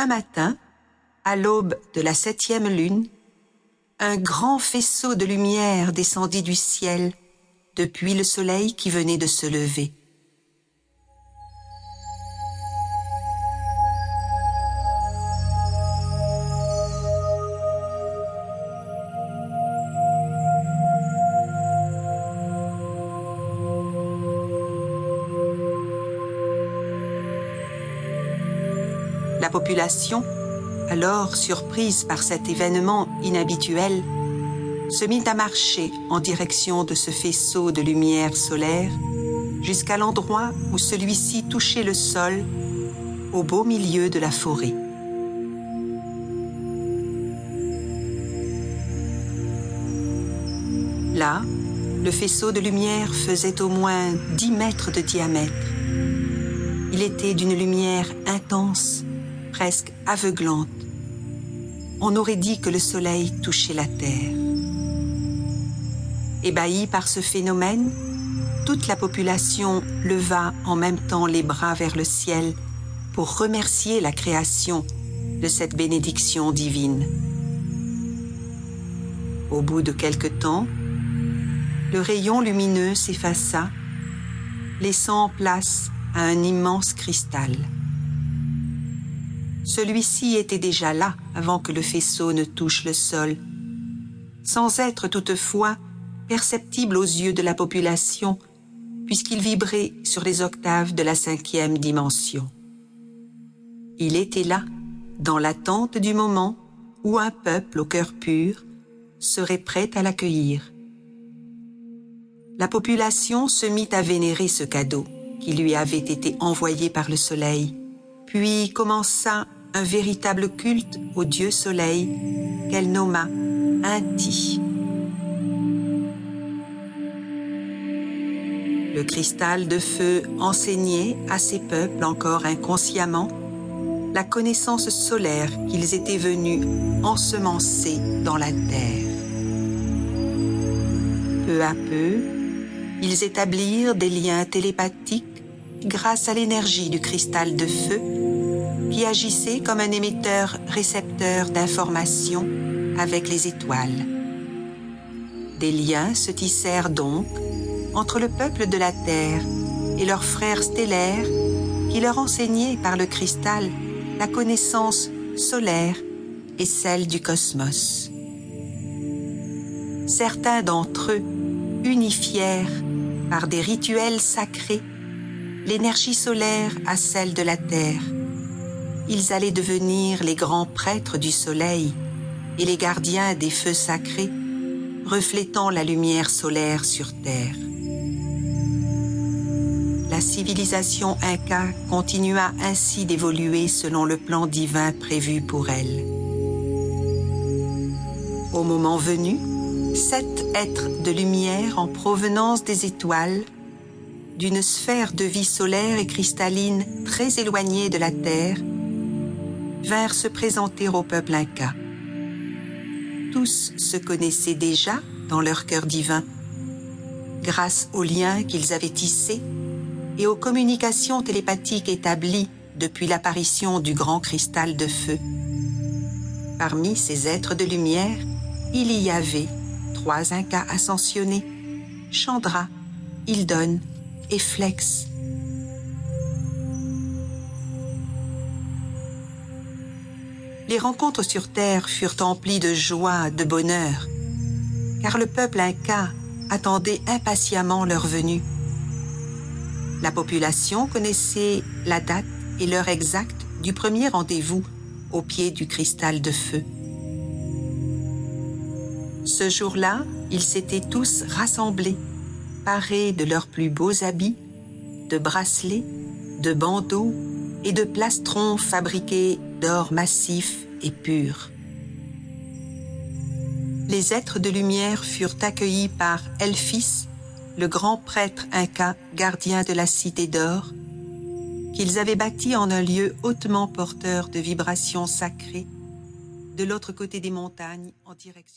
Un matin, à l'aube de la septième lune, un grand faisceau de lumière descendit du ciel depuis le soleil qui venait de se lever. La population, alors surprise par cet événement inhabituel, se mit à marcher en direction de ce faisceau de lumière solaire jusqu'à l'endroit où celui-ci touchait le sol au beau milieu de la forêt. Là, le faisceau de lumière faisait au moins dix mètres de diamètre. Il était d'une lumière intense presque aveuglante. On aurait dit que le soleil touchait la terre. Ébahie par ce phénomène, toute la population leva en même temps les bras vers le ciel pour remercier la création de cette bénédiction divine. Au bout de quelque temps, le rayon lumineux s'effaça, laissant place à un immense cristal. Celui-ci était déjà là avant que le faisceau ne touche le sol, sans être toutefois perceptible aux yeux de la population, puisqu'il vibrait sur les octaves de la cinquième dimension. Il était là, dans l'attente du moment où un peuple au cœur pur serait prêt à l'accueillir. La population se mit à vénérer ce cadeau qui lui avait été envoyé par le soleil, puis commença un véritable culte au dieu soleil qu'elle nomma Inti. Le cristal de feu enseignait à ces peuples encore inconsciemment la connaissance solaire qu'ils étaient venus ensemencer dans la terre. Peu à peu, ils établirent des liens télépathiques grâce à l'énergie du cristal de feu qui agissait comme un émetteur-récepteur d'informations avec les étoiles. Des liens se tissèrent donc entre le peuple de la Terre et leurs frères stellaires qui leur enseignaient par le cristal la connaissance solaire et celle du cosmos. Certains d'entre eux unifièrent par des rituels sacrés l'énergie solaire à celle de la Terre. Ils allaient devenir les grands prêtres du Soleil et les gardiens des feux sacrés, reflétant la lumière solaire sur Terre. La civilisation inca continua ainsi d'évoluer selon le plan divin prévu pour elle. Au moment venu, sept êtres de lumière en provenance des étoiles, d'une sphère de vie solaire et cristalline très éloignée de la Terre, vinrent se présenter au peuple inca. Tous se connaissaient déjà dans leur cœur divin, grâce aux liens qu'ils avaient tissés et aux communications télépathiques établies depuis l'apparition du grand cristal de feu. Parmi ces êtres de lumière, il y avait trois Incas ascensionnés, Chandra, Hildon et Flex. Les rencontres sur Terre furent emplies de joie, de bonheur, car le peuple Inca attendait impatiemment leur venue. La population connaissait la date et l'heure exacte du premier rendez-vous au pied du cristal de feu. Ce jour-là, ils s'étaient tous rassemblés, parés de leurs plus beaux habits, de bracelets, de bandeaux et de plastrons fabriqués d'or massif et pur. Les êtres de lumière furent accueillis par Elphis, le grand prêtre inca gardien de la cité d'or, qu'ils avaient bâti en un lieu hautement porteur de vibrations sacrées, de l'autre côté des montagnes en direction